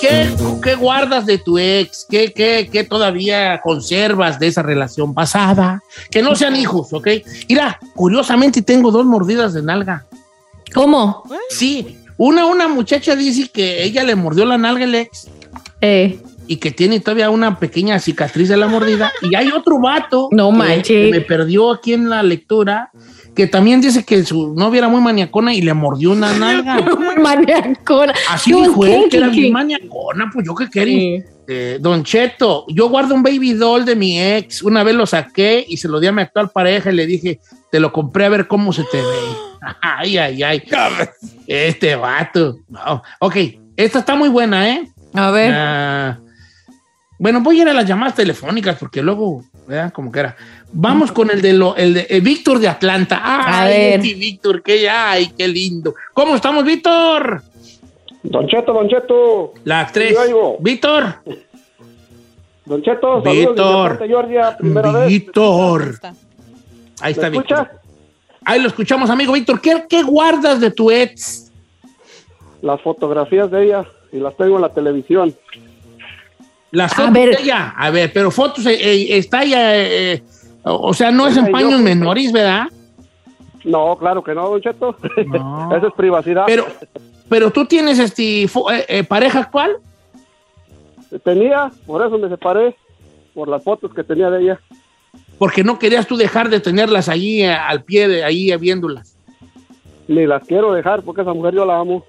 ¿Qué, ¿Qué guardas de tu ex? ¿Qué, qué, ¿Qué todavía conservas de esa relación pasada? Que no sean hijos, ¿ok? Mira, curiosamente tengo dos mordidas de nalga. ¿Cómo? Sí, una, una muchacha dice que ella le mordió la nalga el ex Eh, y que tiene todavía una pequeña cicatriz de la mordida. Y hay otro vato No que- manches. que me perdió aquí en la lectura que también dice que su novia era muy maniacona y le mordió una nalga. muy maniacona. Así Yo dijo él, que era muy maniacona, pues yo qué quería. Sí. Eh, don Cheto, yo guardo un baby doll de mi ex. Una vez lo saqué y se lo di a mi actual pareja y le dije, te lo compré a ver cómo se te ve. Ay, ay, ay. Este vato. No. Ok, esta está muy buena, ¿eh? A ver. Ah, bueno, voy a ir a las llamadas telefónicas porque luego, ¿verdad? Como que era. Vamos con el de, lo, el de eh, Víctor de Atlanta. A Ay, ver. Víctor, qué, ay, qué lindo. ¿Cómo estamos, Víctor? Don Cheto, Don Cheto. Las tres. Víctor. Don Cheto, saludos Víctor. Georgia, primera vez. Víctor. Ahí está, ¿Me Víctor. escucha? Ahí lo escuchamos, amigo Víctor. ¿Qué, qué guardas de tu ex? Las fotografías de ella y las tengo en la televisión. Las A fotos ver. de ella. A ver, pero fotos, eh, eh, está ya, eh, eh, o sea, no es en paños menores, ¿verdad? No, claro que no, Don Cheto. No. Esa es privacidad. Pero, pero tú tienes este eh, eh, pareja actual. Tenía, por eso me separé, por las fotos que tenía de ella. porque no querías tú dejar de tenerlas allí al pie de ahí viéndolas. Ni las quiero dejar porque esa mujer yo la amo.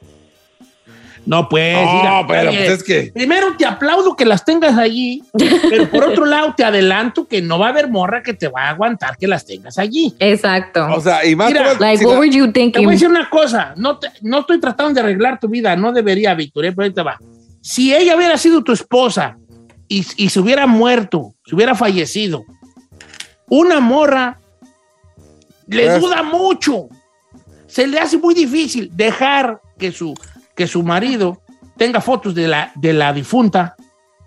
No, pues. No, mira, pero oye, pues es que- Primero te aplaudo que las tengas allí, pero por otro lado te adelanto que no va a haber morra que te va a aguantar que las tengas allí. Exacto. O sea, y más Mira, cosas- like, si what la- were you Te voy a thinking? decir una cosa, no, te- no estoy tratando de arreglar tu vida, no debería, Víctor, eh, pero ahí te va. Si ella hubiera sido tu esposa y, y se hubiera muerto, se hubiera fallecido, una morra le Pues- duda mucho. Se le hace muy difícil dejar que su, que su marido tenga fotos de la, de la difunta,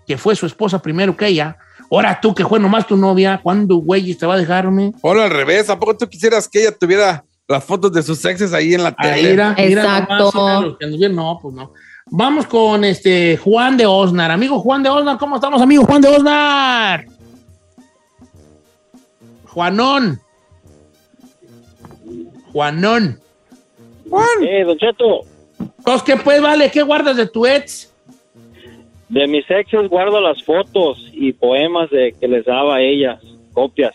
que fue su esposa primero que ella. Ahora tú, que fue nomás tu novia, ¿cuándo, güey, te va a dejarme? Ponlo al revés. ¿A poco tú quisieras que ella tuviera las fotos de sus exes ahí en la Ahí, tele? mira Exacto. nomás. No, pues no. Vamos con este Juan de Osnar. Amigo Juan de Osnar, ¿cómo estamos, amigo Juan de Osnar? Juanón. Juanón. Eh, Don Cheto, Entonces, ¿qué pues, vale? ¿Qué guardas de tu ex? de mis exes guardo las fotos y poemas de que les daba a ellas, copias.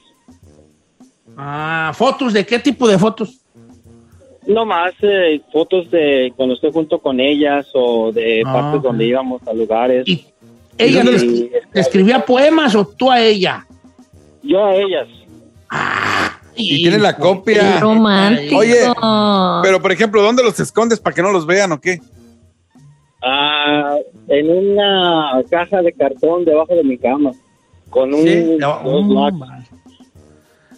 Ah, ¿fotos de qué tipo de fotos? No más eh, fotos de cuando estoy junto con ellas o de Ah, partes donde íbamos a lugares. ¿Y ella Y- le escribía poemas o tú a ella? Yo a ellas. Y tiene la copia. Romántico. Oye, Pero, por ejemplo, ¿dónde los escondes para que no los vean o qué? Ah, en una caja de cartón debajo de mi cama. Con un Sí, dos oh.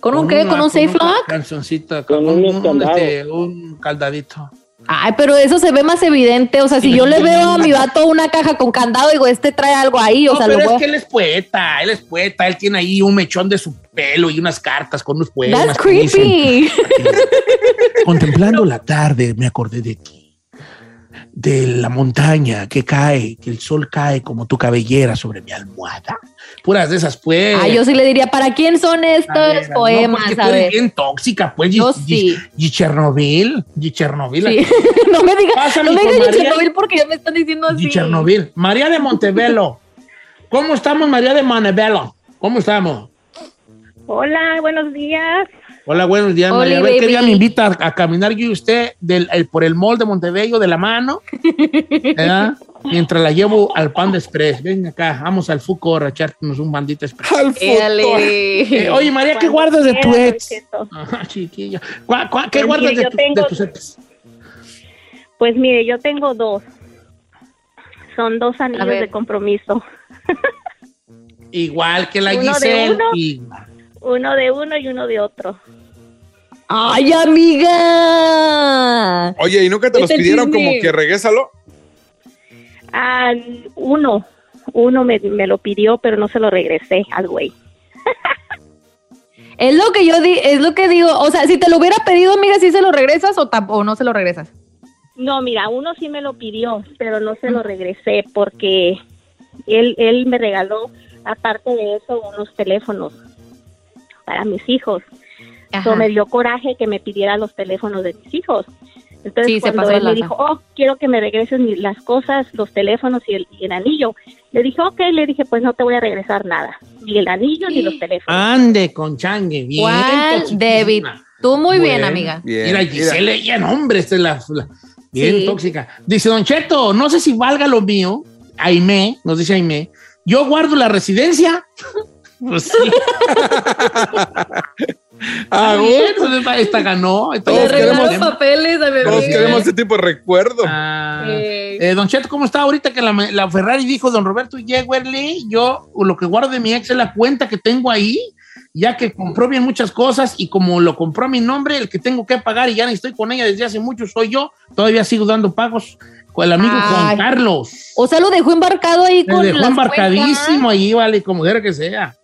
¿Con un qué? una- ¿Con un safe lock? Calzoncito, Con con, un, este, un caldadito. Ay, pero eso se ve más evidente. O sea, si yo le veo a mi vato una caja con candado, digo, este trae algo ahí. O No, sea, pero lo es voy que él es poeta, él es poeta, él tiene ahí un mechón de su pelo y unas cartas con unos a... poemas. That's dicen, creepy. Contemplando la tarde, me acordé de ti. De la montaña que cae, que el sol cae como tu cabellera sobre mi almohada. Puras de esas, pues. Ah, yo sí le diría, ¿para quién son estos ver, no, poemas? porque tú eres bien tóxica, pues. Yo sí. Gi- Chernobyl. Gi- Chernobyl. Sí. no me digas, no me digas. Chernobyl porque ya me están diciendo así. Gi- Chernobyl. María de Montebello. ¿Cómo estamos, María de Montebello? ¿Cómo estamos? Hola, buenos días. Hola, buenos días, Oli, María. A ver, ¿qué día me invita a, a caminar yo y usted del, el- por el mall de Montebello de la mano? ¿verdad? Mientras la llevo al Panda Express. Ven acá, vamos al Fuco a echarnos un bandito express. Al. Eh, oye, María, ¿qué guardas de tu ex? Don Cheto. Ajá, chiquilla. ¿Cuá- cuá- ¿Qué Pues guardas mire, de, tu- de tus ex? Pues mire, yo tengo dos. Son dos anillos de compromiso. Igual que la Uno de Giselle. Uno de uno y uno de otro. ¡Ay, amiga! Oye, ¿y nunca te los Vete al pidieron chisme. como que regrésalo? Ah, uno. Uno me, me lo pidió, pero no se lo regresé al güey. Es lo que yo di, es lo que digo. O sea, si te lo hubiera pedido, amiga, ¿sí se lo regresas o, o no se lo regresas? No, mira, uno sí me lo pidió, pero no se lo regresé porque él, él me regaló, aparte de eso, unos teléfonos para mis hijos. Ajá. So, me dio coraje que me pidiera los teléfonos de mis hijos. Entonces, Sí, cuando él me dijo, oh, quiero que me regreses mi- las cosas, los teléfonos y el, y el anillo, le dije, ok, le dije, pues no te voy a regresar nada, ni el anillo ni los teléfonos. Ande con changue. Bien. ¿Cuál. David? Tú muy bien, amiga. Bien. Mira, Giselle, ella, no, hombre, esta es la, la- bien Sí. tóxica. Dice Don Cheto, no sé si valga lo mío. Aime, nos dice Aime. Yo guardo la residencia. Pues sí. Ah, Está bien, pues, esta ganó. esta Todos queremos- papeles a Todos queremos ese tipo de recuerdo. Ah, Eh. eh, don Cheto, ¿cómo está ahorita que la, la Ferrari dijo Don Roberto Yewerly? Yo lo que guardo de mi ex es la cuenta que tengo ahí, ya que compró bien muchas cosas y como lo compró a mi nombre, el que tengo que pagar y ya ni estoy con ella desde hace mucho soy yo, todavía sigo dando pagos con el amigo Juan Ay. Carlos. O sea, lo dejó embarcado ahí Me con dejó las embarcadísimo ahí, vale, como quiera que sea.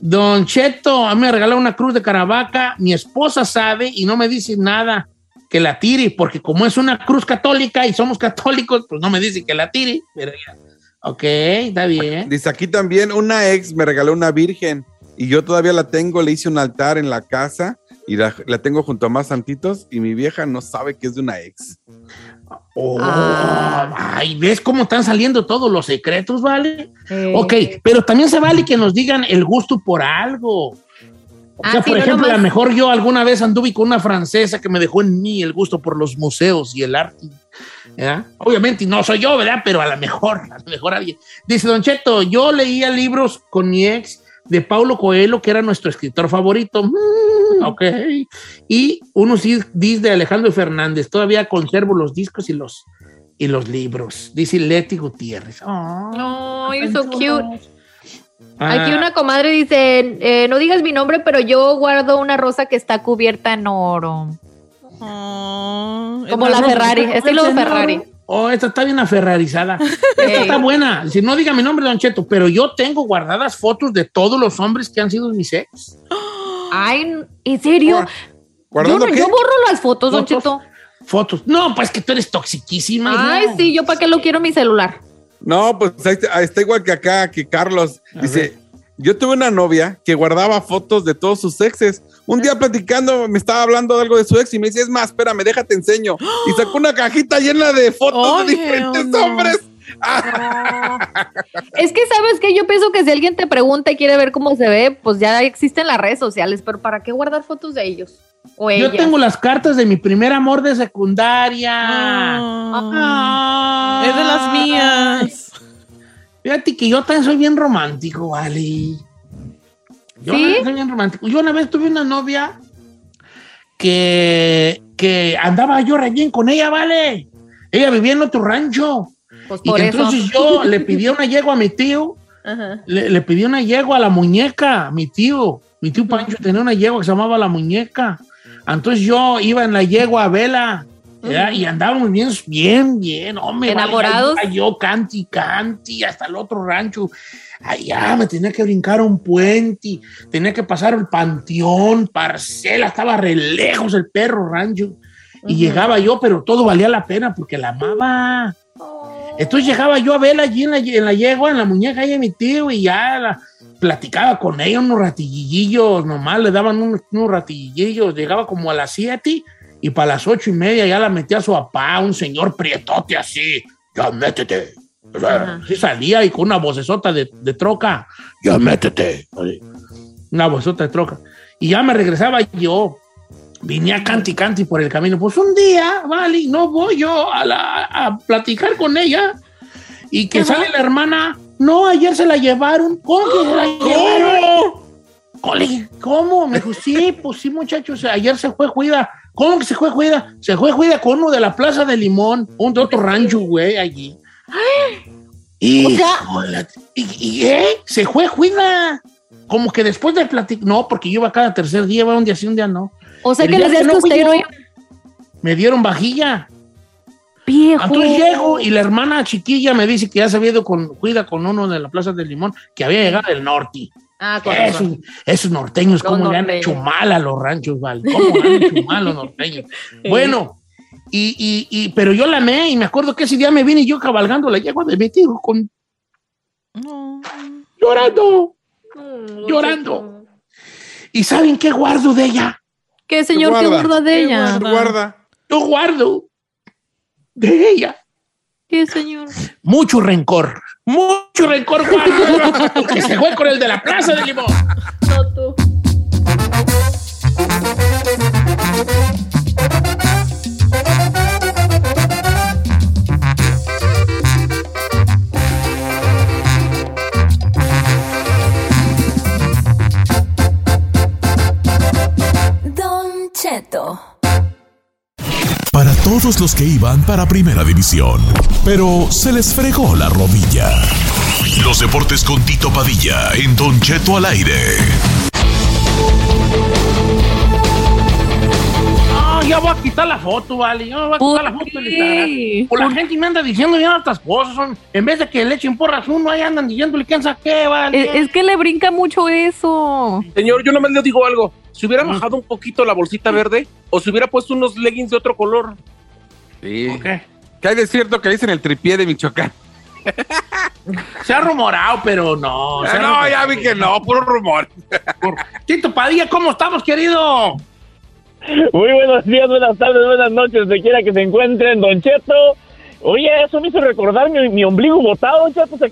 Don Cheto, a mí me regaló una cruz de Caravaca. Mi esposa sabe y no me dice nada que la tire, porque como es una cruz católica y somos católicos, pues no me dice que la tire. Pero ya. Ok, está bien. Dice aquí también una ex me regaló una virgen y yo todavía la tengo, le hice un altar en la casa y la, la tengo junto a más santitos y mi vieja no sabe que es de una ex. Oh, Ah. Ay, ¿ves cómo están saliendo todos los secretos, vale? Eh. Ok, pero también se vale que nos digan el gusto por algo. O Ah, sea, por no ejemplo, a lo mejor yo alguna vez anduve con una francesa que me dejó en mí el gusto por los museos y el arte. ¿verdad? Obviamente no soy yo, ¿verdad? Pero a lo mejor, a lo mejor alguien. Dice Don Cheto, yo leía libros con mi ex de Paulo Coelho, que era nuestro escritor favorito. Mm, ok. Y unos discos de Alejandro Fernández. Todavía conservo los discos y los, y los libros. Dice Leti Gutiérrez. Oh, Ay, so cute. Ah, Aquí una comadre dice, eh, no digas mi nombre, pero yo guardo una rosa que está cubierta en oro. Como la Ferrari, estilo Ferrari. Oh, esta está bien aferrarizada. Esta está buena. Si no diga mi nombre, Don Cheto, pero yo tengo guardadas fotos de todos los hombres que han sido mis ex. Ay, ¿en serio? Yo, ¿Guardando no- qué? yo borro las fotos, Don Fotos. Cheto. Fotos. No, pues que tú eres toxiquísima. Ay, sí, yo para qué lo quiero en mi celular. No, pues ahí está, ahí está igual que acá, que Carlos. A Dice, ver. Yo tuve una novia que guardaba fotos de todos sus exes. Un día platicando, me estaba hablando de algo de su ex y me dice, es más, espérame, déjate enseño. Y sacó una cajita llena de fotos de diferentes no. hombres. Es que, ¿sabes qué? Yo pienso que si alguien te pregunta y quiere ver cómo se ve, pues ya existen las redes sociales, pero ¿para qué guardar fotos de ellos? O Yo ellas. tengo las cartas de mi primer amor de secundaria. Ah, Ah. es de las mías. Fíjate que yo también soy bien romántico, vale. Yo ¿Sí? soy bien romántico. Yo una vez tuve una novia que, que andaba yo re bien con ella, vale. Ella vivía en otro rancho. Pues Y por eso. entonces yo le pedí una yegua a mi tío. Ajá. Le, le pedí una yegua a la muñeca, mi tío. Mi tío Pancho tenía una yegua que se llamaba La Muñeca. Entonces yo iba en la yegua a vela. ¿Verdad? Y andábamos bien, bien, bien, hombre. ¿Enamorados? iba yo canti, canti, hasta el otro rancho. Allá me tenía que brincar un puente, tenía que pasar el panteón, parcela, estaba re lejos el perro rancho. Y llegaba yo, pero todo valía la pena porque la amaba. Entonces llegaba yo a verla allí en la, en la yegua, en la muñeca ahí de mi tío, y ya la- platicaba con ella unos ratillillos, nomás le daban unos, unos ratillillos. Llegaba como a las 7 y para las ocho y media ya la metía a su papá, un señor prietote así. Ya métete. O sea, sí salía y con una vocesota de, de troca. Ya métete. Así. Una vocesota de troca. Y ya me regresaba yo. Venía canti canti por el camino. Pues un día, vale, no voy yo a, la- a platicar con ella. Y que sale la hermana. No, ayer se la llevaron. ¿Cómo que se la llevaron? Cole, ¿Cómo? Me dijo, sí, pues sí, muchachos, ayer se fue Juida. ¿Cómo que se fue Juida? Se fue Juida con uno de la Plaza de Limón, un de otro rancho, güey, allí. Y, y, y, ¿eh? Se fue Juida. Como que después de platicar, no, porque yo iba cada tercer día, iba un día sí, un día no. O sea El que les días no que usted no iba. Me dieron vajilla. Viejo. Entonces llego y la hermana chiquilla me dice que ya se había ido con Juida con uno de la Plaza del Limón, que había llegado del norte. Ah, Esos, norteños, ¿cómo le han hecho mal a los ranchos, Val? ¿Cómo le han hecho mal a los norteños? Bueno, y, y, y, pero yo la amé y me acuerdo que ese día me vine yo cabalgando la yegua de mi tío con... Llorando, llorando. ¿Y saben qué guardo de ella? ¿Qué señor que guarda de ella? Yo guardo de ella ¿Qué señor? mucho rencor. Mucho rencor guardo. que se fue con el de la Plaza de Limón. No tú. Los que iban para Primera División, pero se les fregó la rodilla. Los deportes con Tito Padilla en Don Cheto al aire. No, ya voy a quitar la foto, vale. Ya voy a quitar la foto del la gente me anda diciendo ya otras cosas. son- en vez de que le echen porras uno, ahí andan diciéndole quién sabe qué, vale. Es, es que le brinca mucho eso. Señor, yo nomás le digo algo. Si hubiera bajado un poquito la bolsita verde o si hubiera puesto unos leggings de otro color. Sí. ¿Qué hay de cierto que dicen el tripié de Michoacán? Se ha rumorado, pero no. Ah, no, rumorado. ya vi que no, puro rumor. Tito Padilla, ¿cómo estamos, querido? Muy buenos días, buenas tardes, buenas noches, donde quiera que se encuentren, Don Cheto. Oye, eso me hizo recordar mi, mi ombligo botado, Don Cheto. ¿se?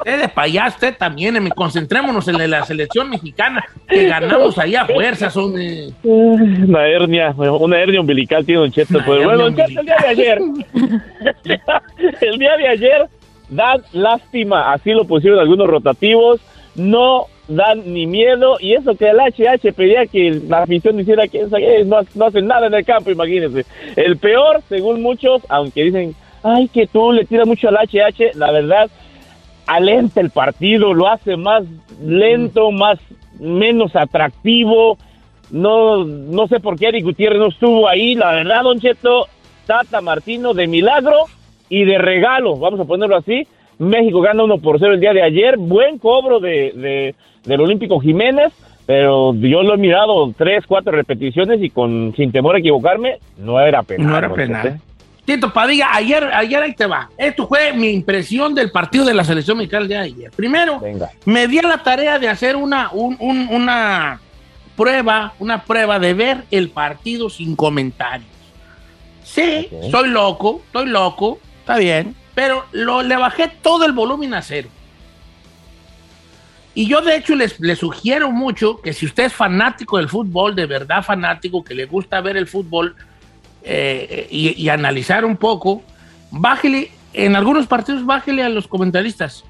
Usted de allá, usted también. eh, Concentrémonos en la, selección mexicana, que ganamos ahí a fuerzas. Son, eh, Una hernia, una hernia umbilical tiene Don Cheto. Pues bueno, Don Cheto, el día de ayer, el día de ayer, dan lástima, así lo pusieron algunos rotativos, no dan ni miedo, y eso que el HH pedía que la afición hiciera que no, no hacen nada en el campo, imagínense. El peor, según muchos, aunque dicen, ay, que tú le tiras mucho al HH, la verdad, alenta el partido, lo hace más lento, más menos atractivo. No, no sé por qué Eric Gutiérrez no estuvo ahí. La verdad, Don Cheto, Tata Martino de milagro y de regalo, vamos a ponerlo así. México gana 1 por 0 el día de ayer. Buen cobro de, de- del Olímpico Jiménez, pero yo lo he mirado tres, cuatro repeticiones y con sin temor a equivocarme, no era penal. No era penal. Tito Padilla, ayer, ayer ahí te va. Esto fue mi impresión del partido de la selección mexicana de ayer. Primero, me di a la tarea de hacer una, un- un- una prueba, una prueba de ver el partido sin comentarios. Sí, soy loco, estoy loco, está bien, pero lo, le bajé todo el volumen a cero. Y yo de hecho les, les sugiero mucho que si usted es fanático del fútbol, de verdad fanático, que le gusta ver el fútbol eh, y, y analizar un poco, bájele, en algunos partidos bájele a los comentaristas.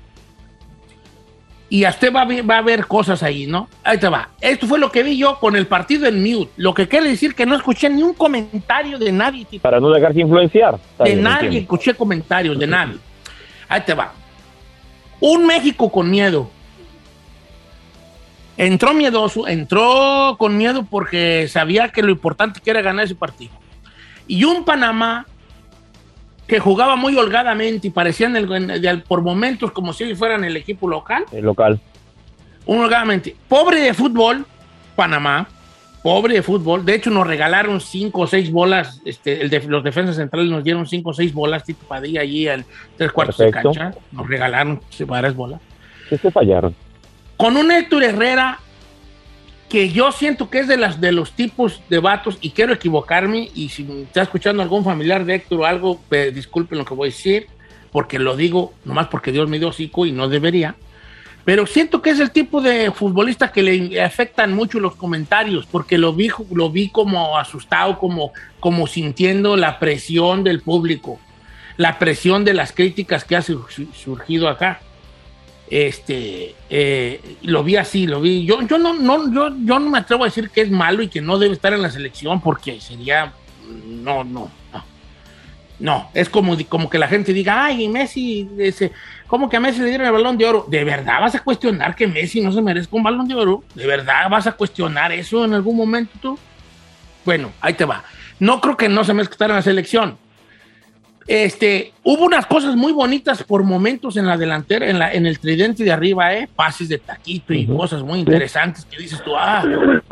Y a usted va a, ver, va a ver cosas ahí, ¿no? Ahí te va. Esto fue lo que vi yo con el partido en mute. Lo que quiere decir que no escuché ni un comentario de nadie. tipo. Para no dejarse influenciar. De nadie entiendo. escuché comentarios, de nadie. Ahí te va. Un México con miedo. Entró miedoso, entró con miedo porque sabía que lo importante que era ganar ese partido. Y un Panamá que jugaba muy holgadamente y parecían el- en- de- por momentos como si fueran el equipo local. El local. Un holgadamente. Pobre de fútbol, Panamá. pobre de fútbol. De hecho, nos regalaron cinco o seis bolas. Este, el de- los defensas centrales nos dieron cinco o seis bolas, Tito Padilla, allí en tres cuartos Perfecto. de cancha. Nos regalaron varias bolas. ¿Qué se fallaron? Con un Héctor Herrera que yo siento que es de, las, de los tipos de vatos, y quiero equivocarme, y si está escuchando algún familiar de Héctor o algo, pues, disculpen lo que voy a decir, porque lo digo nomás porque Dios me dio hocico y no debería. Pero siento que es el tipo de futbolista que le afectan mucho los comentarios, porque lo vi, lo vi como asustado, como, como sintiendo la presión del público, la presión de las críticas que ha su- su- surgido acá. Este, eh, lo vi así, lo vi. Yo, yo, no, no, yo, yo no me atrevo a decir que es malo y que no debe estar en la selección, porque sería. No, no, no. No, es como, como que la gente diga, ay, Messi, ese, ¿cómo que a Messi le dieron el balón de oro? ¿De verdad vas a cuestionar que Messi no se merezca un balón de oro? ¿De verdad vas a cuestionar eso en algún momento tú? Bueno, ahí te va. No creo que no se merezca estar en la selección. Este, hubo unas cosas muy bonitas por momentos en la delantera, en, la, en el tridente de arriba, ¿eh? Pases de taquito y cosas muy interesantes que dices tú, ah,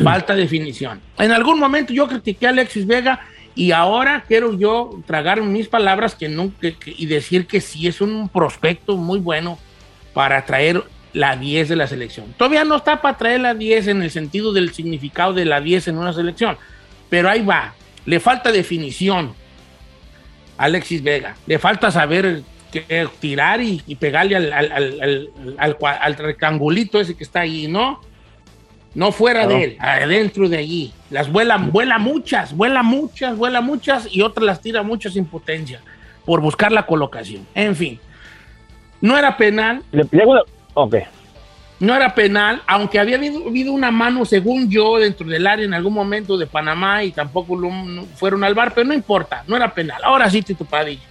falta definición. En algún momento yo critiqué a Alexis Vega y ahora quiero yo tragar mis palabras que que- que- y decir que sí es un prospecto muy bueno para traer la 10 de la selección. Todavía no está para traer la 10 en el sentido del significado de la 10 en una selección, pero ahí va. Le falta definición. Alexis Vega. Le falta saber que- tirar y, y pegarle al, al, rectangulito ese que está ahí, ¿no? No fuera Claro. de él, adentro de allí. Las vuela, vuela muchas, vuela muchas, vuela muchas y otras las tira muchas sin potencia por buscar la colocación. En fin, no era penal. Le llega una- Ok. No era penal, aunque había habido, habido una mano, según yo, dentro del área en algún momento de Panamá y tampoco lo- fueron al bar, pero no importa, no era penal. Ahora sí, Tito Padilla.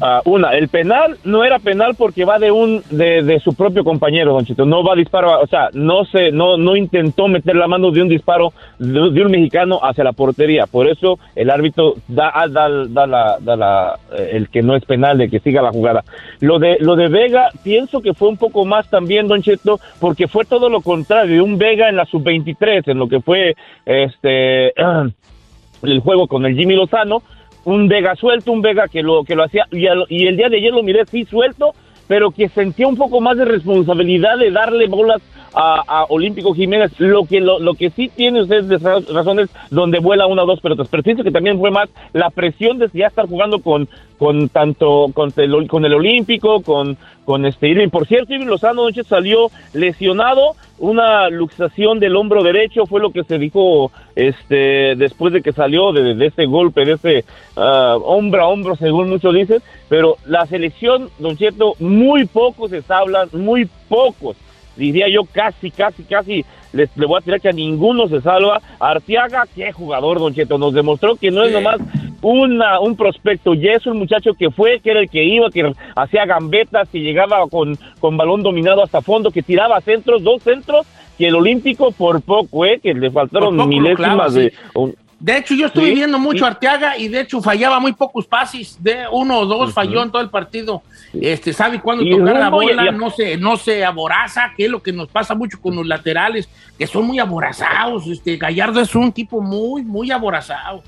Ah, una, el penal no era penal porque va de un de, de su propio compañero, Don Chito. No va a disparo, o sea, no se no no intentó meter la mano de un disparo de, un mexicano hacia la portería. Por eso el árbitro da ah, da, da la, da la eh, el que no es penal de que siga la jugada. Lo de lo de Vega pienso que fue un poco más también, Don Cheto, porque fue todo lo contrario, un Vega en la sub 23, en lo que fue este el juego con el Jimmy Lozano, un Vega suelto, un Vega que lo que lo hacía y, el día de ayer lo miré sí suelto, pero que sentía un poco más de responsabilidad de darle bolas a, Olímpico Jiménez. Lo que lo, que sí tiene usted de ra- razones donde vuela una o dos pelotas, pero pienso que también fue más la presión de ya estar jugando con con tanto con el, con el Olímpico, con con este Irving. Por cierto, Irving Lozano anoche salió lesionado, una luxación del hombro derecho fue lo que se dijo este después de que salió de, de ese golpe, de ese ah, hombro a hombro, según muchos dicen. Pero la selección, Don Cheto, muy pocos se hablan, muy pocos. Diría yo casi, casi, casi, les, le voy a tirar que a ninguno se salva. Arteaga, qué jugador, Don Cheto, nos demostró que no es nomás una, un prospecto, ya es un muchacho que fue, que era el que iba, que hacía gambetas, que llegaba con, con balón dominado hasta fondo, que tiraba centros, dos centros, que el Olímpico por poco, eh, que le faltaron milésimas clava, de... un- De hecho, yo estuve Sí, viendo mucho sí. Arteaga y de hecho fallaba muy pocos pases, de uno o dos falló en todo el partido. Este, sabe cuándo tocar la y- bola, y- no se, no se aboraza, que es lo que nos pasa mucho con los laterales, que son muy aborazados. Este, Gallardo es un tipo muy, muy aborazado.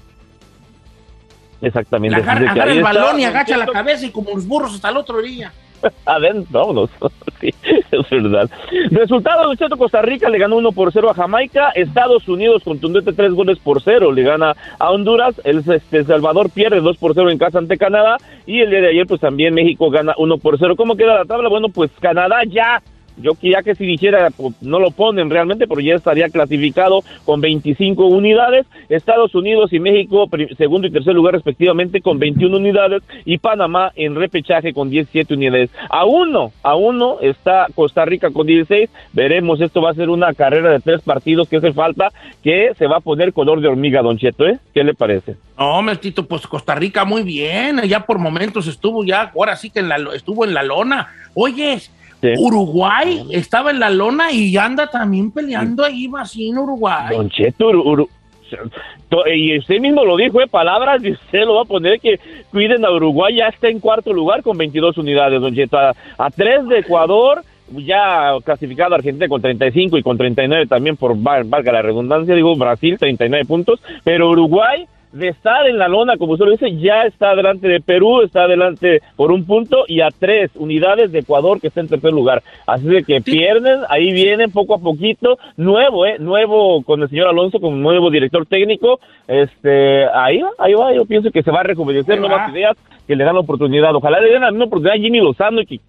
Exactamente. Le agarra, agarra el está, balón y agacha la cabeza y como los burros hasta el otro día. Adentro, vámonos. Sí, es verdad. Resultado, Don Cheto, Costa Rica le ganó 1 por 0 a Jamaica. Estados Unidos, contundente 3 goles por 0, le gana a Honduras. El este, Salvador pierde 2 por 0 en casa ante Canadá. Y el día de ayer, pues también México gana 1 por 0. ¿Cómo queda la tabla? Bueno, pues Canadá ya. Yo quería que si dijera, pues, no lo ponen realmente, pero ya estaría clasificado con 25 unidades. Estados Unidos y México, segundo y tercer lugar respectivamente, con 21 unidades. Y Panamá en repechaje con 17 unidades. A uno, a uno está Costa Rica con 16. Veremos, esto va a ser una carrera de tres partidos que hace falta, que se va a poner color de hormiga, Don Cheto, ¿eh? ¿Qué le parece? No, Tito, pues Costa Rica muy bien, ya por momentos estuvo ya, ahora sí que en la, estuvo en la lona. Uruguay estaba en la lona y anda también peleando ahí vacío Uruguay. Don Cheto, Uru- y usted mismo lo dijo, ¿eh? palabras, y usted lo va a poner que cuiden a Uruguay, ya está en cuarto lugar con 22 unidades, Don Cheto, a, a tres de Ecuador, ya clasificado Argentina con 35 y con 39 también por val- valga la redundancia, digo Brasil 39 puntos, pero Uruguay de estar en la lona, como usted lo dice, ya está delante de Perú, está delante por un punto y a tres unidades de Ecuador que está en tercer lugar. Así de que pierden, ahí vienen poco a poquito, nuevo, eh, nuevo con el señor Alonso como nuevo director técnico, este, ahí va, ahí va, yo pienso que se va a rejuvenecer nuevas ideas que le dan la oportunidad. Ojalá le den la misma oportunidad a Jimmy Lozano y que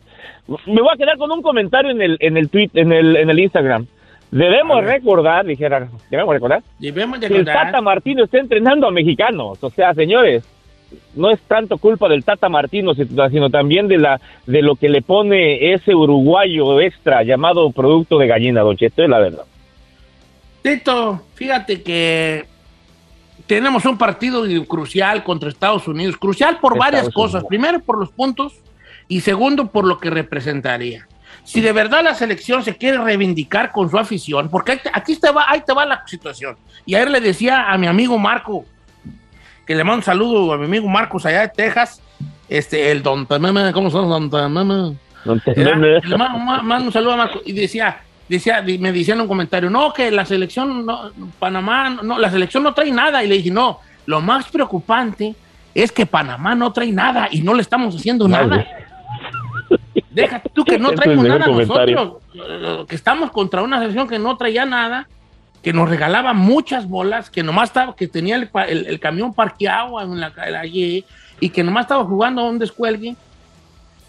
me voy a quedar con un comentario en el en el tweet en el en el Instagram. Debemos recordar, dijera, debemos recordar Debemos de que el. Tata Martino está entrenando a mexicanos. O sea, señores, no es tanto culpa del Tata Martino, si- sino también de la de lo que le pone ese uruguayo extra llamado producto de gallina, Don Cheto, es la verdad. Tito, fíjate que tenemos un partido crucial contra Estados Unidos, crucial por Estados varias cosas. Primero por los puntos y segundo por lo que representaría. Si de verdad la selección se quiere reivindicar con su afición, porque aquí te va, ahí te va la situación. Y ayer le decía a mi amigo Marco, que le mando un saludo a mi amigo Marcos allá de Texas, este, el Don Tameme, ¿cómo son Don Tameme? Era- Le mando, ma- mando un saludo a Marco y decía, decía, me decían un comentario, no, que la selección, no, Panamá, no, la selección no trae nada. Y le dije, no, lo más preocupante es que Panamá no trae nada y no le estamos haciendo nada. Deja tú que no traemos nada comentario. nosotros, eh, que estamos contra una selección que no traía nada, que nos regalaba muchas bolas, que nomás estaba, que tenía el, pa- el- el camión parqueado en la, la Y, y que nomás estaba jugando a un descuelgue.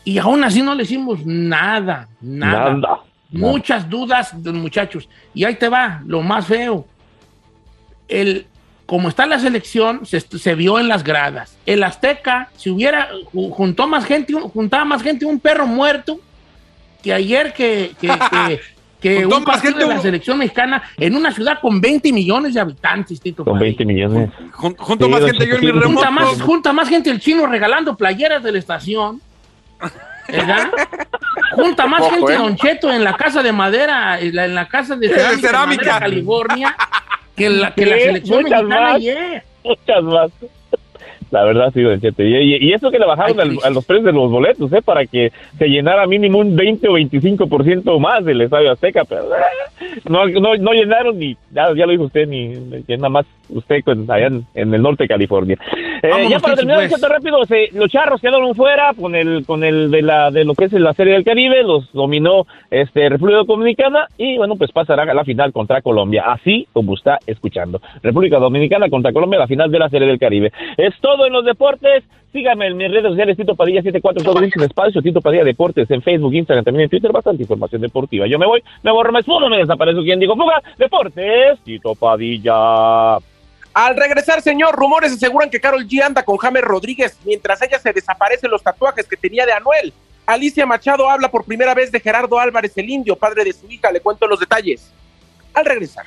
Y aún así no le hicimos nada, nada. Nada. Muchas dudas de los muchachos. Y ahí te va, lo más feo. El, como está la selección, se, se vio en las gradas. El Azteca, si hubiera, ju- juntó más gente, juntaba más gente un perro muerto que ayer que, que, que, que un más partido gente de la un- selección mexicana en una ciudad con 20 millones de habitantes, Tito. Con Padilla. 20 millones. Jun- Junto Sí, más gente yo en mi remoto. Junta más, junta más gente el chino regalando playeras de la estación. ¿Verdad? Junta más Poco, gente ¿eh? Don Cheto en la casa de madera, en la, en la casa de De cerámica, de cerámica. Madera, California, que la, que la selección muchas mexicana más. ayer. Muchas más. La verdad, sí, Don Cheto. Y, y- y eso que le bajaron Ay, al- a los precios de los boletos, ¿eh? Para que se llenara mínimo un 20 o 25% más del Estadio Azteca, pero no, no, no llenaron ni, ya, ya lo dijo usted, ni nada más usted con- allá en, en el norte de California. Eh, Vámonos, ya para terminar, pues. Cheto, rápido, se- los charros quedaron fuera con el, con el de la, de lo que es la Serie del Caribe, los dominó este República Dominicana y bueno, pues pasarán a la final contra Colombia, así como está escuchando. República Dominicana contra Colombia, la final de la Serie del Caribe. Es todo en los deportes. Síganme en mis redes sociales, Tito Padilla 74, todo en espacio, Tito Padilla Deportes, en Facebook, Instagram, también en Twitter, bastante información deportiva. Yo me voy, me borro, me esfumo, me desaparezco. ¿Quién digo fuga? Deportes, Tito Padilla. Al regresar, señor, rumores aseguran que Carol G anda con James Rodríguez mientras ella se desaparecen los tatuajes que tenía de Anuel. Alicia Machado habla por primera vez de Gerardo Álvarez, el indio, padre de su hija. Le cuento los detalles. Al regresar.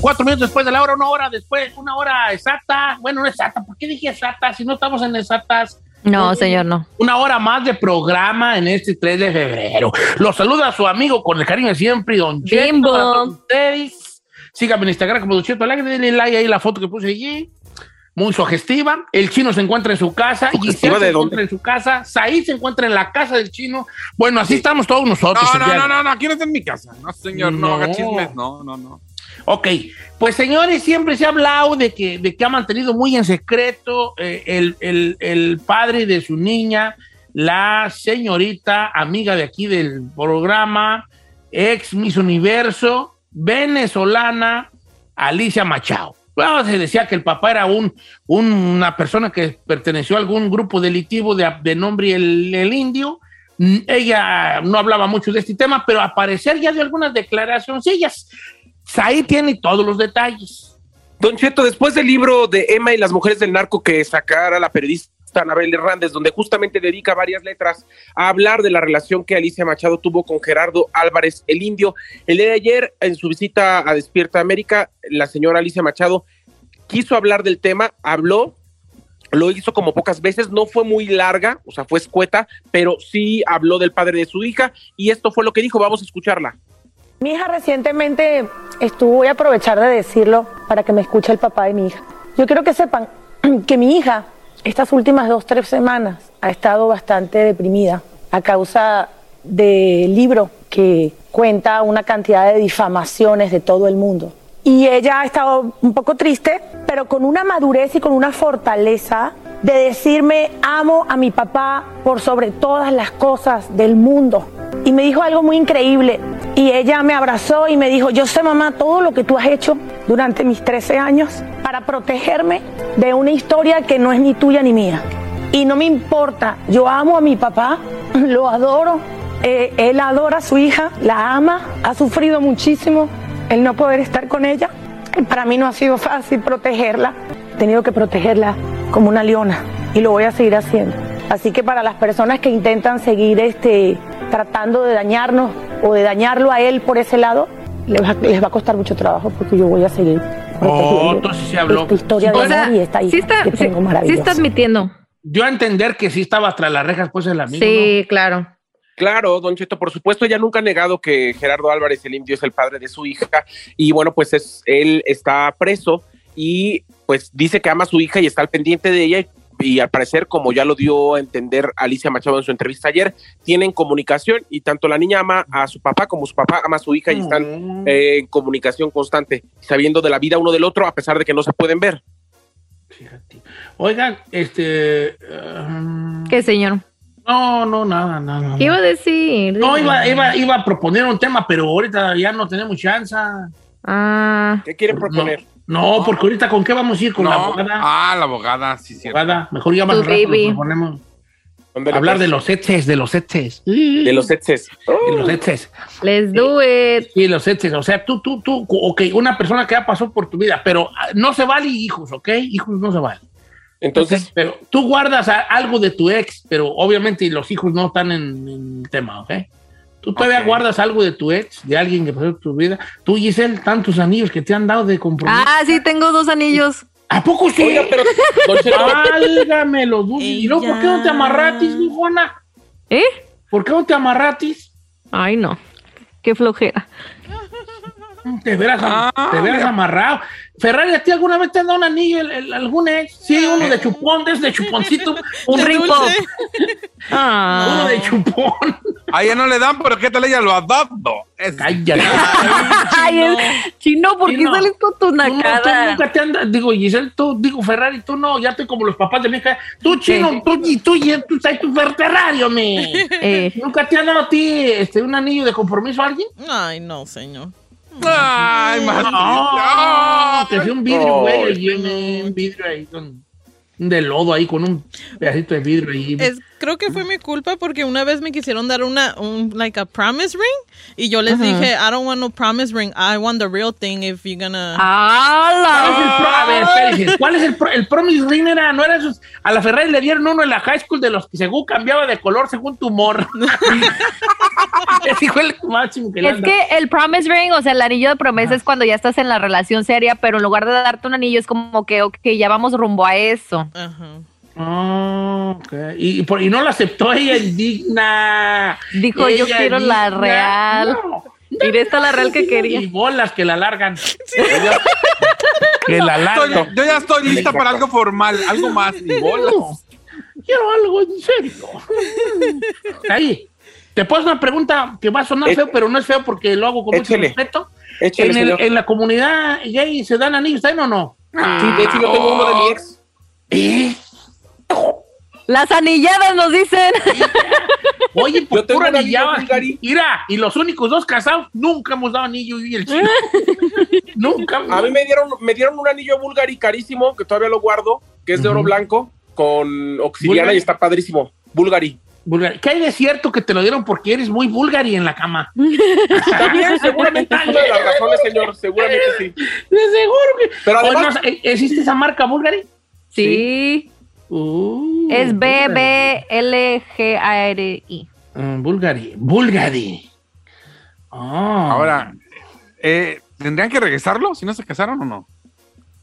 Cuatro minutos después de la hora, una hora después, una hora exacta. Bueno, no exacta. ¿Por qué dije exacta? Si no estamos en exactas. No, señor, no. Una hora más de programa en este 3 de febrero. Los saluda su amigo con el cariño de siempre, Don Cheto. Bimbo. ustedes. Síganme en Instagram como Don Cheto Alegre. Denle like ahí la foto que puse allí. Muy sugestiva. El chino se encuentra en su casa. ¿Sugestiva Giselle se dónde? encuentra en su casa. Said se encuentra en la casa del chino. Bueno, así estamos todos nosotros. No, no, no, no, no, aquí no está en mi casa. No, señor, no, No. haga chismes. No, no, no. Ok, pues señores, siempre se ha hablado de que, de que ha mantenido muy en secreto eh, el, el- el padre de su niña, la señorita amiga de aquí del programa, ex Miss Universo, venezolana, Alicia Machado. Bueno, se decía que el papá era un, un- una persona que perteneció a algún grupo delictivo de, de nombre el, el Indio. Ella no hablaba mucho de este tema, pero al parecer ya dio algunas declaraciones. Ahí tiene todos los detalles. Don Cheto, después del libro de Emma y las mujeres del narco que sacara la periodista Anabel Hernández, donde justamente dedica varias letras a hablar de la relación que Alicia Machado tuvo con Gerardo Álvarez el Indio, el día de ayer, en su visita a Despierta América, la señora Alicia Machado quiso hablar del tema, habló, lo hizo como pocas veces, no fue muy larga, o sea, fue escueta, pero sí habló del padre de su hija y esto fue lo que dijo, vamos a escucharla. Mi hija recientemente estuvo, voy a aprovechar de decirlo para que me escuche el papá de mi hija. Yo quiero que sepan que mi hija estas últimas dos, tres semanas ha estado bastante deprimida a causa del libro que cuenta una cantidad de difamaciones de todo el mundo. Y ella ha estado un poco triste, pero con una madurez y con una fortaleza de decirme amo a mi papá por sobre todas las cosas del mundo. Y me dijo algo muy increíble. Y ella me abrazó y me dijo, yo sé mamá todo lo que tú has hecho durante mis 13 años para protegerme de una historia que no es ni tuya ni mía. Y no me importa, yo amo a mi papá, lo adoro, eh, él adora a su hija, la ama, ha sufrido muchísimo el no poder estar con ella. Para mí no ha sido fácil protegerla, he tenido que protegerla como una leona y lo voy a seguir haciendo. Así que para las personas que intentan seguir este, tratando de dañarnos o de dañarlo a él por ese lado, les va, les va a costar mucho trabajo porque yo voy a seguir Oh, entonces sí habló. esta historia de O sea, amor y esta hija Sí está, que sí, tengo sí maravillosa. está admitiendo. Dio a entender que sí estaba tras las rejas, pues el amigo. Sí, claro. Claro, Don Cheto, por supuesto, ella nunca ha negado que Gerardo Álvarez el Indio es el padre de su hija y bueno, pues es, él está preso y pues dice que ama a su hija y está al pendiente de ella y, y al parecer, como ya lo dio a entender Alicia Machado en su entrevista ayer, tienen comunicación y tanto la niña ama a su papá como su papá ama a su hija y están eh, en comunicación constante, sabiendo de la vida uno del otro a pesar de que no se pueden ver. Oigan, este. um, ¿Qué, señor? no, no, nada, nada. nada. ¿Qué iba a decir? No, iba, iba, iba a proponer un tema, pero ahorita ya no tenemos chance. Ah. ¿Qué quiere proponer? No, porque ahorita con qué vamos a ir con la No. abogada. Ah, la abogada, sí, sí. Abogada, mejor ya más rato baby. Hablar pues. de los exes, de los exes. De los exes. De los exes. Let's do it. Sí, los exes. O sea, tú, tú, tú, ok, una persona que ya pasó por tu vida, pero ah, no se vale hijos, ¿ok? Hijos no se vale. Entonces, Pero tú guardas algo de tu ex, pero obviamente los hijos no están en, en el tema, ¿ok? Tú todavía guardas algo de tu ex, de alguien que pasó tu vida. Tú, Giselle, tantos anillos que te han dado de compromiso. Ah, sí, tengo dos anillos. ¿A poco sí? Oiga, pero, Válgame los. ¿Y luego por qué no te amarratis, mi Juana? ¿Eh? ¿Por qué no te amarratis? Ay, no. Qué flojera. Te verás, Ah, te verás amarrado. Ferrari, ¿a ti alguna vez te han dado un anillo, el, el- algún ex? Sí, uno de chupón, de chuponcito. Un dulce. Ah. Uno de chupón. A ella no le dan, pero ¿qué tal ella lo adopto? Es- Cállate. Ay, es- chino, ¿por qué Chino. sales con tu Tú, no, tú nacada? nunca te andas, digo, Giselle, tú, digo, Ferrari, tú no, ya estoy como los papás de mi hija. Tú, chino, tú, y tú, y tú, traes tu Ferrari, me. Eh, ¿Nunca te han dado a ti este, un anillo de compromiso a alguien? Ay, no, señor. Ay. No, que sea un vidrio, güey, ahí, un- un vidrio ahí con un de lodo ahí con un pedacito de vidrio ahí. Es, creo que fue mi culpa porque una vez me quisieron dar una, un, like a promise ring y yo les dije, I don't want no promise ring, I want the real thing if you're gonna... ¿Cuál es el pro- a ver, ¿cuál es el, pro- el promise ring? Era, no era esos, a la Ferrari le dieron uno en la high school de los que según cambiaba de color según tu humor. Que Es que el promise ring, o sea, el anillo de promesa es cuando ya estás en la relación seria, pero en lugar de darte un anillo es como que, ok, ya vamos rumbo a eso. Ah, ok. y, y por- y no lo aceptó ella indigna. Dijo, yo quiero la real. No. Mira, esta es la real que quería. Y bolas que la largan. que la Estoy- largan. yo ya estoy lista para algo formal, algo más. Y bolas. Quiero algo en serio. Ahí. Te puedo hacer una pregunta que va a sonar feo, pero no es feo porque lo hago con mucho respeto. En, el- señor. en la comunidad gay se dan anillos, ¿saben o no? Sí, de hecho yo tengo uno de mi ex. ¿Eh? Las anilladas nos dicen. Oye, pues Yo tengo pura. Mira, y los únicos dos casados nunca hemos dado anillo y el chico. nunca. A mí me dieron, me dieron un anillo Bulgari carísimo, que todavía lo guardo, que es de oro blanco, con obsidiana Bulgari. y está padrísimo. Bulgari. Bulgari. ¿Qué hay de cierto que te lo dieron porque eres muy vulgari en la cama? También, seguramente es una de las razones, señor. Seguramente sí. De seguro que. Pero Oye, además, no, ¿e- ¿Existe esa marca Bulgari? Sí. Uh, Es B, Bulgari. B, L, G, A, R, I. Mm, Bulgari. Bulgari. Ah. Ahora, eh, ¿tendrían que regresarlo si no se casaron o no?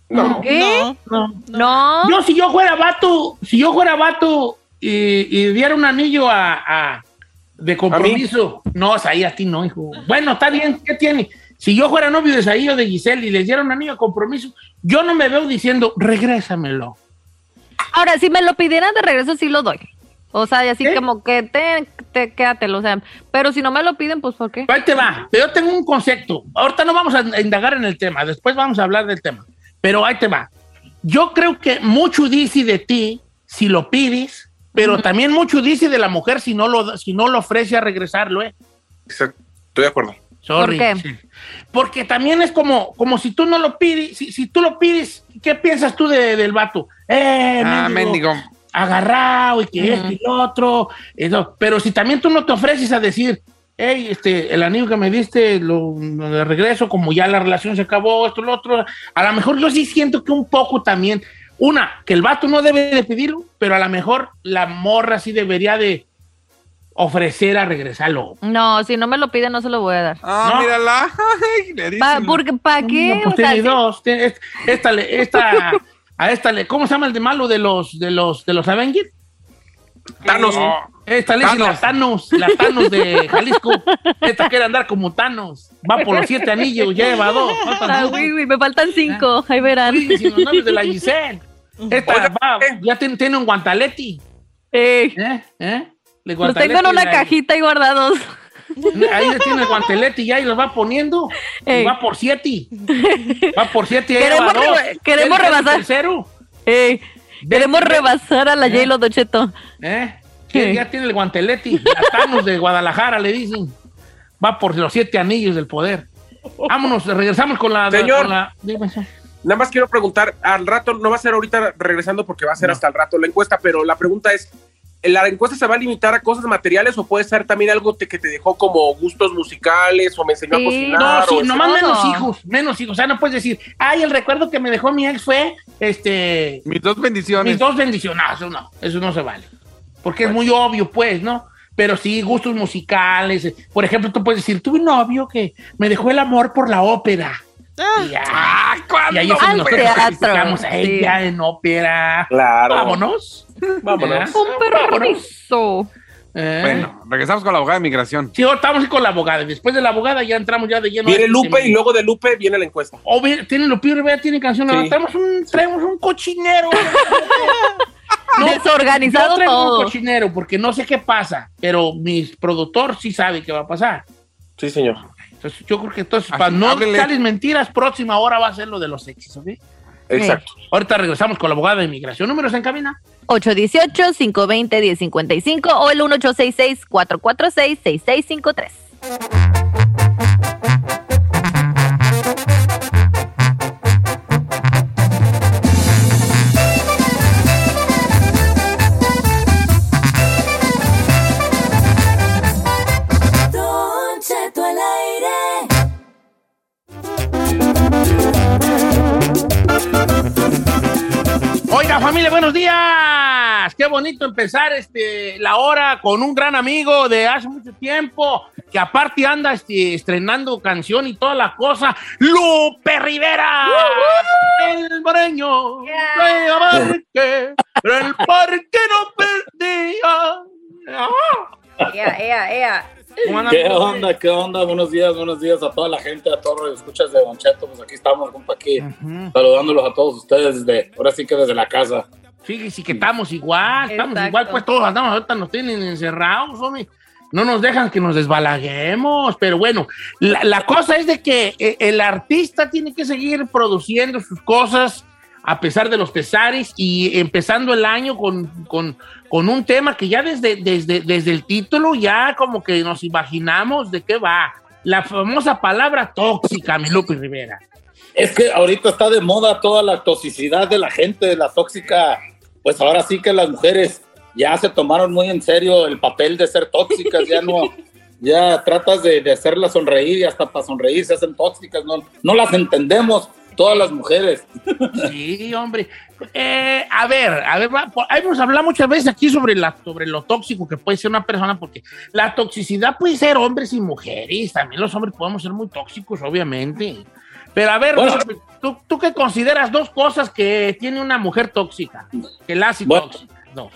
no. ¿Qué? No. No. Yo, si yo fuera vato, si yo fuera vato y, y diera un anillo a, a- de compromiso, no, ahí a ti no, hijo. Bueno, está bien, ¿qué tiene? Si yo fuera novio de Saí o de Giselle y les diera un anillo a compromiso, yo no me veo diciendo, regrésamelo. Ahora, si me lo pidieran de regreso, sí lo doy. O sea, y así ¿Qué? como que te, te quédatelo, o sea, pero si no me lo piden, pues ¿por qué? Ahí te va. Pero yo tengo un concepto. Ahorita no vamos a indagar en el tema, después vamos a hablar del tema. Pero ahí te va. Yo creo que mucho dice de ti si lo pides, pero también mucho dice de la mujer si no lo, si no lo ofrece a regresarlo, ¿eh? Exacto. Estoy de acuerdo. Sorry. ¿Por qué? Sí. Porque también es como, como si tú no lo pides, si, si tú lo pides, ¿qué piensas tú de- del vato? Eh, Ah, mendigo. agarrado y que esto y lo otro. eso. Pero si también tú no te ofreces a decir, hey, este, el anillo que me diste, lo, lo de regreso, como ya la relación se acabó, esto, lo otro, a lo mejor yo sí siento que un poco también, una, que el vato no debe de pedirlo, pero a lo mejor la morra sí debería de ofrecer a regresarlo. No, si no me lo piden, no se lo voy a dar. Ah, No. mírala. Ay, Pa, ¿Para qué? No, pues O sea, sí- dos. esta, esta, a esta, le- ¿cómo se llama el de malo de los, de los, de los Avengers? Thanos. Eh, esta le dicen la Thanos, la Thanos de Jalisco. Esta quiere andar como Thanos. Va por los siete anillos, ya lleva dos. faltan Ah, dos. güey, güey, me faltan cinco, ahí verán. Sí, sin los nombres de la Giselle. Esta va, ya tiene, tiene un guantaleti. Ey, ¿Eh? ¿Eh? Los tengo en una cajita ahí guardados. Ahí le tiene el guantelete y ya y los va poniendo. Y va por siete. Va por siete y Queremos lleva dos. reba- queremos rebasar. tercero. Ey, queremos rebasar a la ¿Eh? J-Lo Docheto. ¿Eh? Que ya tiene el guantelete. Thanos de Guadalajara le dicen. Va por los siete anillos del poder. Vámonos, regresamos con la. Señor. con la- dime, señor. Nada más quiero preguntar, al rato, no va a ser ahorita regresando porque va a ser hasta el rato la encuesta, pero la pregunta es, ¿la encuesta se va a limitar a cosas materiales o puede ser también algo te- que te dejó como gustos musicales o me enseñó Sí. a cocinar? No, sí, o nomás menos hijos, menos hijos. O sea, no puedes decir, ay, el recuerdo que me dejó mi ex fue, este, Mis dos bendiciones. mis dos bendiciones. No, eso no, eso no se vale. Porque es muy obvio, pues, ¿no? Pero sí, gustos musicales. eh. Por ejemplo, tú puedes decir, tuve un novio que me dejó el amor por la ópera. Y, ya, ¿cuándo, y ahí es donde Al teatro, participamos a sí. ella en ópera. Claro. Vámonos. Vámonos. ¿Eh? permiso. Eh. Bueno, regresamos con la abogada de migración. Sí, estamos con la abogada. Después de la abogada ya entramos ya de lleno. Viene Lupe y luego de Lupe viene la encuesta. O bien, tiene Lupillo Rivera, tiene canción. Sí. Traemos un, traemos un cochinero. Desorganizado yo traigo todo. un cochinero porque no sé qué pasa, pero mi productor sí sabe qué va a pasar. Sí, señor. Entonces, yo creo que entonces, para no tales mentiras, próxima hora va a ser lo de los sexys, ¿ok? Exacto. Ahorita regresamos con la abogada de inmigración. ¿Números en cabina? 818-520-1055 o el 1866-446-6653. Oiga, familia, buenos días. Qué bonito empezar este, la hora con un gran amigo de hace mucho tiempo, que aparte anda este, estrenando canción y toda la cosa. ¡Lupe Rivera! El moreño. parque, pero el parque no perdía. Ah. Ea, ea, ea. ¿Cómo andan ¿Qué onda? ¿Qué onda? Buenos días, buenos días a toda la gente, a todos los escuchas de Don Cheto. Pues aquí estamos, compa, aquí, saludándolos a todos ustedes desde, ahora sí que desde la casa. Fíjese que estamos igual, estamos Exacto. igual, pues todos andamos, ahorita nos tienen encerrados, hombre. No nos dejan que nos desbalaguemos, pero bueno, la, la cosa es de que eh, el artista tiene que seguir produciendo sus cosas a pesar de los pesares y empezando el año con, con- con un tema que ya desde, desde, desde el título ya como que nos imaginamos de qué va. La famosa palabra tóxica, mi Lupe Rivera. Es que ahorita está de moda toda la toxicidad de la gente, la tóxica. Pues ahora sí que las mujeres ya se tomaron muy en serio el papel de ser tóxicas, ya no, ya tratas de, de hacerlas sonreír y hasta para sonreír se hacen tóxicas, no, no las entendemos todas las mujeres. Sí, hombre. Eh, a ver, a ver, hemos hablado muchas veces aquí sobre, la, sobre lo tóxico que puede ser una persona, porque la toxicidad puede ser hombres y mujeres, también los hombres podemos ser muy tóxicos, obviamente. Pero a ver, Bueno. ¿tú, tú qué consideras dos cosas que tiene una mujer tóxica? Que la hace Bueno. tóxica. No.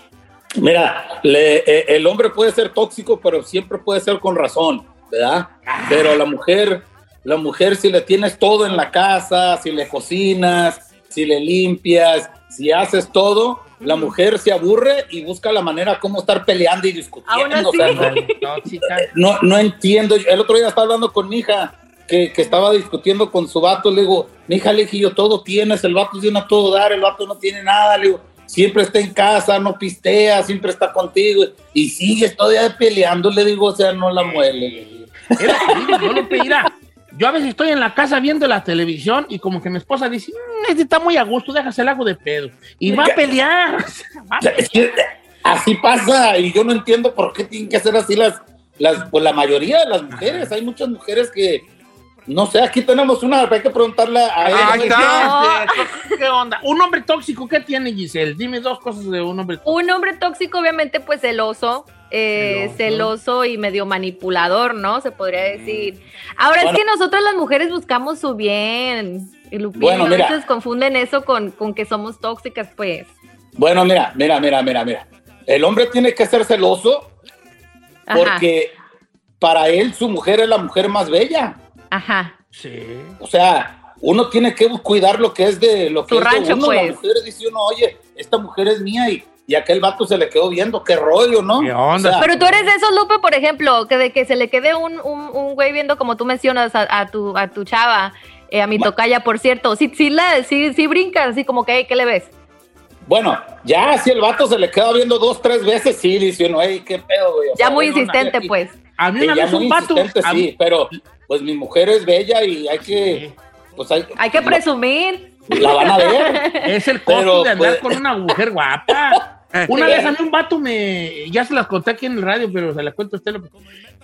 Mira, le- eh, el hombre puede ser tóxico, pero siempre puede ser con razón, ¿verdad? Pero la mujer, la mujer si le tienes todo en la casa, si le cocinas, si le limpias, si haces todo, la mujer se aburre y busca la manera cómo estar peleando y discutiendo. o sea, no- no, no entiendo. El otro día estaba hablando con mi hija que, que estaba discutiendo con su vato. Le digo, mi hija, le dije yo, todo tienes. El vato tiene a todo dar, el vato no tiene nada. Le digo, siempre está en casa, no pistea, siempre está contigo. Y sigues todavía peleando. Le digo, o sea, no la muele. Era no lo. Yo a veces estoy en la casa viendo la televisión y como que mi esposa dice, "Mm, este está muy a gusto, déjase el hago de pedo. Y va a pelear. Va a así pasa y yo no entiendo por qué tienen que ser así las, las, pues la mayoría de las mujeres. Hay muchas mujeres que, no sé, aquí tenemos una, hay que preguntarle a ella. Ahí está. Este, ¿Qué onda? Un hombre tóxico, ¿qué tiene Giselle? Dime dos cosas de un hombre tóxico. Un hombre tóxico, obviamente, pues celoso, eh, celoso y medio manipulador, ¿no? Se podría decir. Ahora Bueno. es que nosotras las mujeres buscamos su bien. Y Bueno, a mira. veces confunden eso con, con que somos tóxicas, pues. Bueno, mira, mira, mira, mira, mira. El hombre tiene que ser celoso Ajá. porque para él su mujer es la mujer más bella. Ajá. Sí. O sea, uno tiene que cuidar lo que es de lo que Su es de rancho, uno. pues. La mujer dice uno, oye, esta mujer es mía y, y aquel vato se le quedó viendo, qué rollo, ¿no? O sea, Pero tú eres de esos, Lupe, por ejemplo, que de que se le quede un, un, un güey viendo, como tú mencionas, a, a tu, a tu chava, eh, a mi tocaya, por cierto. Sí, sí, la, sí, sí brincas, así como que, "Hey, ¿qué le ves? Bueno, ya si el vato se le queda viendo dos, tres veces, sí, dice uno, hey, qué pedo, güey. O Ya sea, muy insistente, aquí- pues. A mí una vez un vato. mí- sí, pero pues mi mujer es bella y hay que, pues hay, Hay que presumir. La van a ver. Es el costo Pero, de andar pues- con una mujer guapa. Una vez a mí un vato me. Ya se las conté aquí en el radio, pero se las cuento a usted. lo-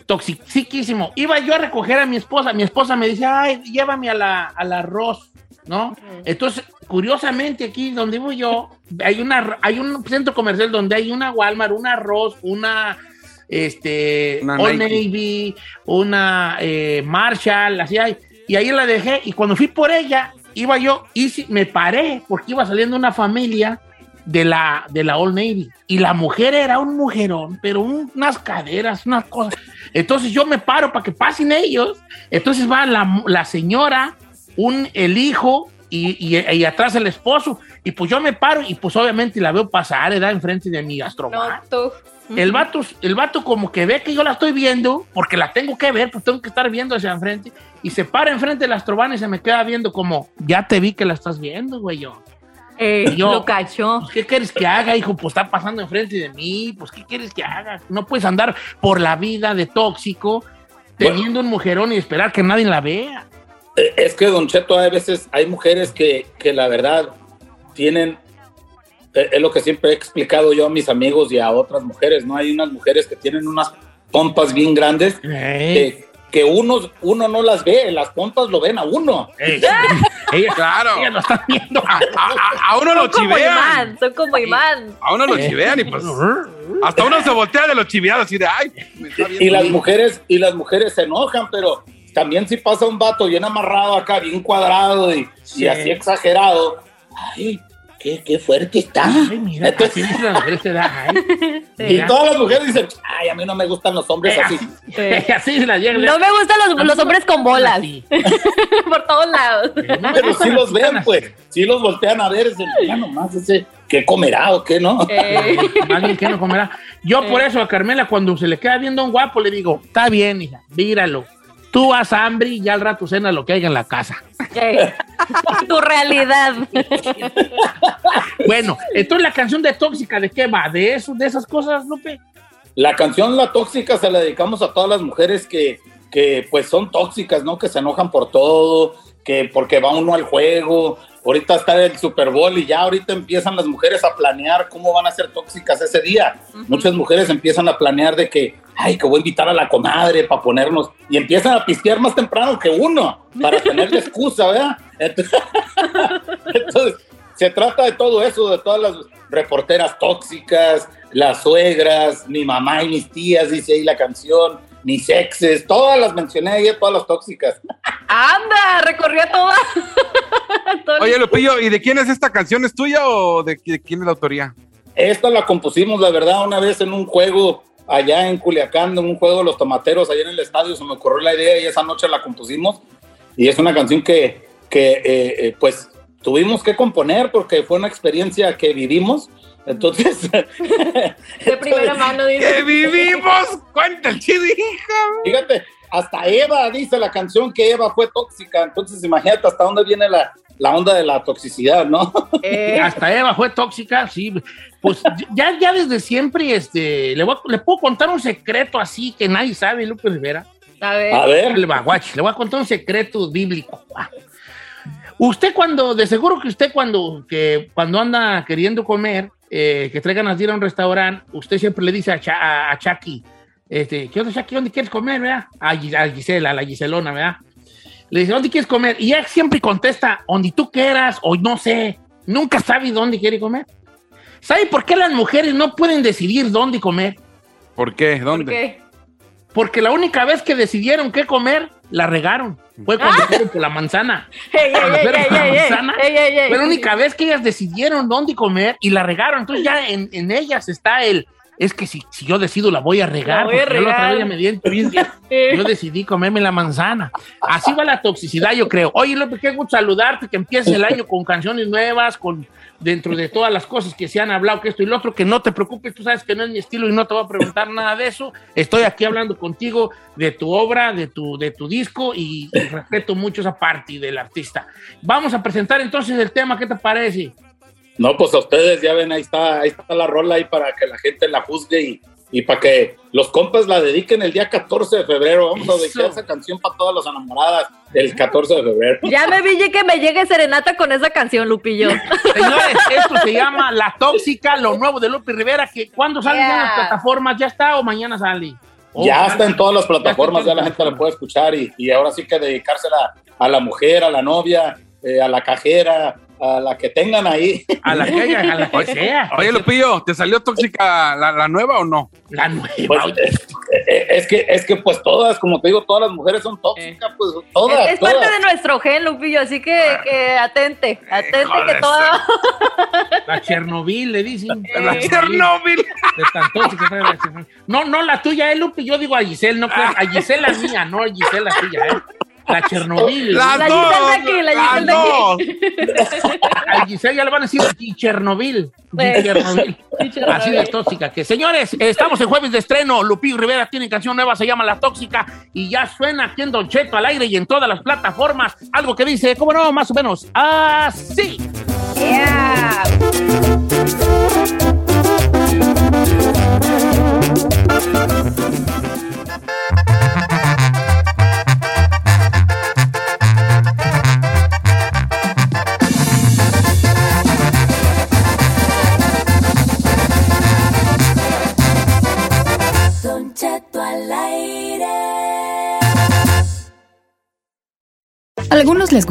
Toxiquísimo. Iba yo a recoger a mi esposa. Mi esposa me dice, ay, llévame a la, al arroz, ¿no? Entonces, curiosamente, aquí donde vivo yo, hay, una, hay un centro comercial donde hay una Walmart, una arroz, una. Este, Una Old Nike. Navy, una eh, Marshall, así hay. Y ahí la dejé. Y cuando fui por ella, iba yo y me paré porque iba saliendo una familia de la, de la Old Navy. Y la mujer era un mujerón, pero un- unas caderas, unas cosas. Entonces yo me paro para que pasen ellos. Entonces va la, la señora, un, el hijo y, y- y atrás el esposo. Y pues yo me paro y pues obviamente la veo pasar, era enfrente de mi astrobar. El vato, el vato como que ve que yo la estoy viendo, porque la tengo que ver, pues tengo que estar viendo hacia enfrente, y se para enfrente del astrobana y se me queda viendo como, ya te vi que la estás viendo, güey, yo. Eh, yo, lo cachó. pues, ¿Qué quieres que haga, hijo? Pues está pasando enfrente de mí, pues ¿qué quieres que haga? No puedes andar por la vida de tóxico, teniendo un mujerón y esperar que nadie la vea. Eh, Es que, Don Cheto, hay veces hay mujeres que, que la verdad tienen, es lo que siempre he explicado yo a mis amigos y a otras mujeres, ¿no? Hay unas mujeres que tienen unas pompas bien grandes que, que uno, uno no las ve, las pompas lo ven a uno. Ella, claro. Ella lo está viendo. A, a- a uno lo Son como chivean. imán, son como imán. A uno lo chivean y pues. Hasta uno se voltea de los chiveados así de ay. me está viendo Y las bien". mujeres, y las mujeres se enojan, pero también si pasa un vato bien amarrado acá, bien cuadrado y, Sí. y así exagerado, ay, qué, qué fuerte está. Ay, mira, así dice la mujer esta edad, ay. Y todas las mujeres dicen, ay, a mí no me gustan los hombres Eh, así. así se. No me gustan los, los hombres con bolas. Por todos lados. Pero sí los ven, pues. Sí los voltean a ver. Dicen, ya nomás ese, ¿qué comerá o qué no? Eh. Alguien que no comerá. Yo por eso a Carmela, cuando se le queda viendo un guapo, le digo, está bien, hija, míralo. Tú vas hambre y ya al rato cena lo que haya en la casa. Tu realidad. Bueno, entonces la canción de Tóxica, ¿de qué va? ¿De eso, de esas cosas, Lupe? La canción La Tóxica se la dedicamos a todas las mujeres que, que pues son tóxicas, ¿no? Que se enojan por todo, que porque va uno al juego. Ahorita está el Super Bowl y ya ahorita empiezan las mujeres a planear cómo van a ser tóxicas ese día. Muchas mujeres empiezan a planear de que, ay, que voy a invitar a la comadre para ponernos. Y empiezan a pistear más temprano que uno, para tener la excusa, ¿verdad? Entonces, entonces, se trata de todo eso, de todas las reporteras tóxicas, las suegras, mi mamá y mis tías, dice ahí la canción, mis exes, todas las mencioné ahí, todas las tóxicas. Anda, recorrió toda. Oye, Lupillo, ¿y de quién es esta canción? ¿Es tuya o de quién es la autoría? Esta la compusimos, la verdad, una vez en un juego allá en Culiacán, en un juego de los tomateros, allá en el estadio, se me ocurrió la idea y esa noche la compusimos. Y es una canción que, que eh, eh, pues, tuvimos que componer porque fue una experiencia que vivimos. Entonces, De primera mano, dice. ¡Que vivimos! ¡Cuenta el hija! Fíjate, hasta Eva dice la canción que Eva fue tóxica. Entonces, imagínate hasta dónde viene la, la onda de la toxicidad, ¿no? Eh, Hasta Eva fue tóxica, sí. Pues ya, ya desde siempre, este, le, voy a- le puedo contar un secreto así que nadie sabe, Lupe Rivera. a ver. A ver. Le va, guachi, le voy a contar un secreto bíblico. Usted cuando, de seguro que usted cuando, que cuando anda queriendo comer, eh, que traigan a ir a un restaurante, usted siempre le dice a, a Chucky, este, ¿qué onda, Chucky? ¿Dónde quieres comer, verdad? A, Gis- a Gisela, a la Giselona, ¿verdad? Le dice, ¿dónde quieres comer? Y ella siempre contesta, donde tú quieras, o no sé. Nunca sabe dónde quiere comer. ¿Sabe por qué las mujeres no pueden decidir dónde comer? ¿Por qué? ¿Por ¿Dónde? qué? Porque la única vez que decidieron qué comer, la regaron. Fue cuando fueron por la manzana. Ey, ey, Cuando fueron por la manzana. Fue la única vez que ellas decidieron dónde comer y la regaron. Entonces ya en, en ellas está el, es que si, si yo decido la voy a regar. Voy a yo la otra vez ya me di Yo decidí comerme la manzana. Así va la toxicidad, yo creo. Oye, López, qué gusto saludarte, que empieces el año con canciones nuevas, con dentro de todas las cosas que se han hablado, que esto y lo otro, que no te preocupes, tú sabes que no es mi estilo y no te voy a preguntar nada de eso. Estoy aquí hablando contigo de tu obra, de tu, de tu disco y, y respeto mucho esa parte del artista. Vamos a presentar entonces el tema, ¿qué te parece? No, pues a ustedes ya ven, ahí está, ahí está la rola ahí para que la gente la juzgue y, y para que los compas la dediquen el día 14 de febrero. Vamos a dedicar esa canción para todas las enamoradas el 14 de febrero. Ya me vi que me llegue serenata con esa canción, Lupillo. Señores, esto se llama La Tóxica, lo nuevo de Lupe Rivera, que cuando sale en Yeah. las plataformas, ¿ya está o mañana sale? Oh, Ya está en todas las plataformas, Ya la gente la puede escuchar y, y ahora sí que dedicársela a la mujer, a la novia, eh, a la cajera, a la que tengan ahí. A la que haya, a la que sea. Oye, Lupillo, ¿te salió tóxica la, la nueva o no? La nueva. Pues, es, es que, es que pues todas, como te digo, todas las mujeres son tóxicas, pues todas. Es, es todas. parte de nuestro gen, Lupillo, así que, que atente, atente que toda... La Chernobyl, le dicen. La Chernobyl. De tan tóxica que trae la Chernobyl. No, no, la tuya, eh, Lupi. Yo digo a Giselle, no creas. A Giselle la mía, no a Giselle la tuya, eh. La Chernobyl. Las La dos. Giselle de aquí, la las Giselle de dos. aquí. A Giselle ya le van a decir Chernobyl. Chernobyl. Así de tóxica que. Señores, estamos en jueves de estreno. Lupillo Rivera tiene canción nueva, se llama La Tóxica. Y ya suena aquí en Don Cheto al aire y en todas las plataformas. Algo que dice, ¿cómo no? Más o menos así. Yeah.